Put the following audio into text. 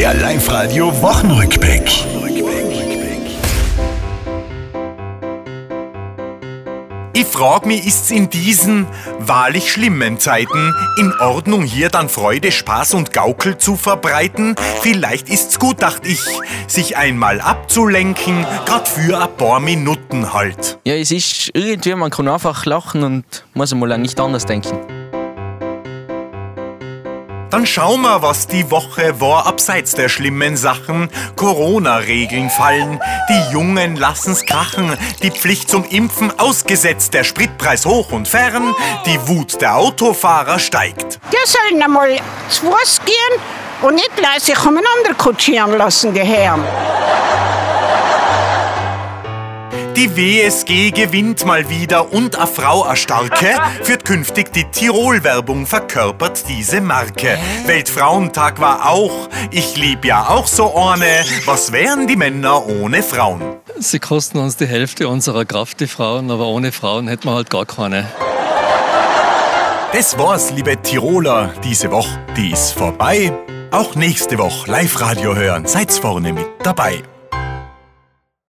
Der Live-Radio Wochenrückblick. Ich frag mich, ist's in diesen wahrlich schlimmen Zeiten in Ordnung, hier dann Freude, Spaß und Gaukel zu verbreiten? Vielleicht ist's gut, dacht ich, sich einmal abzulenken, grad für ein paar Minuten halt. Ja, es ist irgendwie, man kann einfach lachen und muss einmal an nicht anders denken. Dann schauen wir, was die Woche war abseits der schlimmen Sachen. Corona-Regeln fallen, die Jungen lassen's krachen, die Pflicht zum Impfen ausgesetzt, der Spritpreis hoch und fern, die Wut der Autofahrer steigt. Der sollen einmal zu Fuß gehen und nicht gleich sich umeinander kutschieren lassen, die Herren. Die WSG gewinnt mal wieder und a Frau a Starke führt künftig die Tirol-Werbung, verkörpert diese Marke. Weltfrauentag war auch, ich lieb ja auch so eine. Was wären die Männer ohne Frauen? Sie kosten uns die Hälfte unserer Kraft, die Frauen, aber ohne Frauen hätten wir halt gar keine. Das war's, liebe Tiroler, diese Woche, die ist vorbei. Auch nächste Woche Live-Radio hören, seid's vorne mit dabei.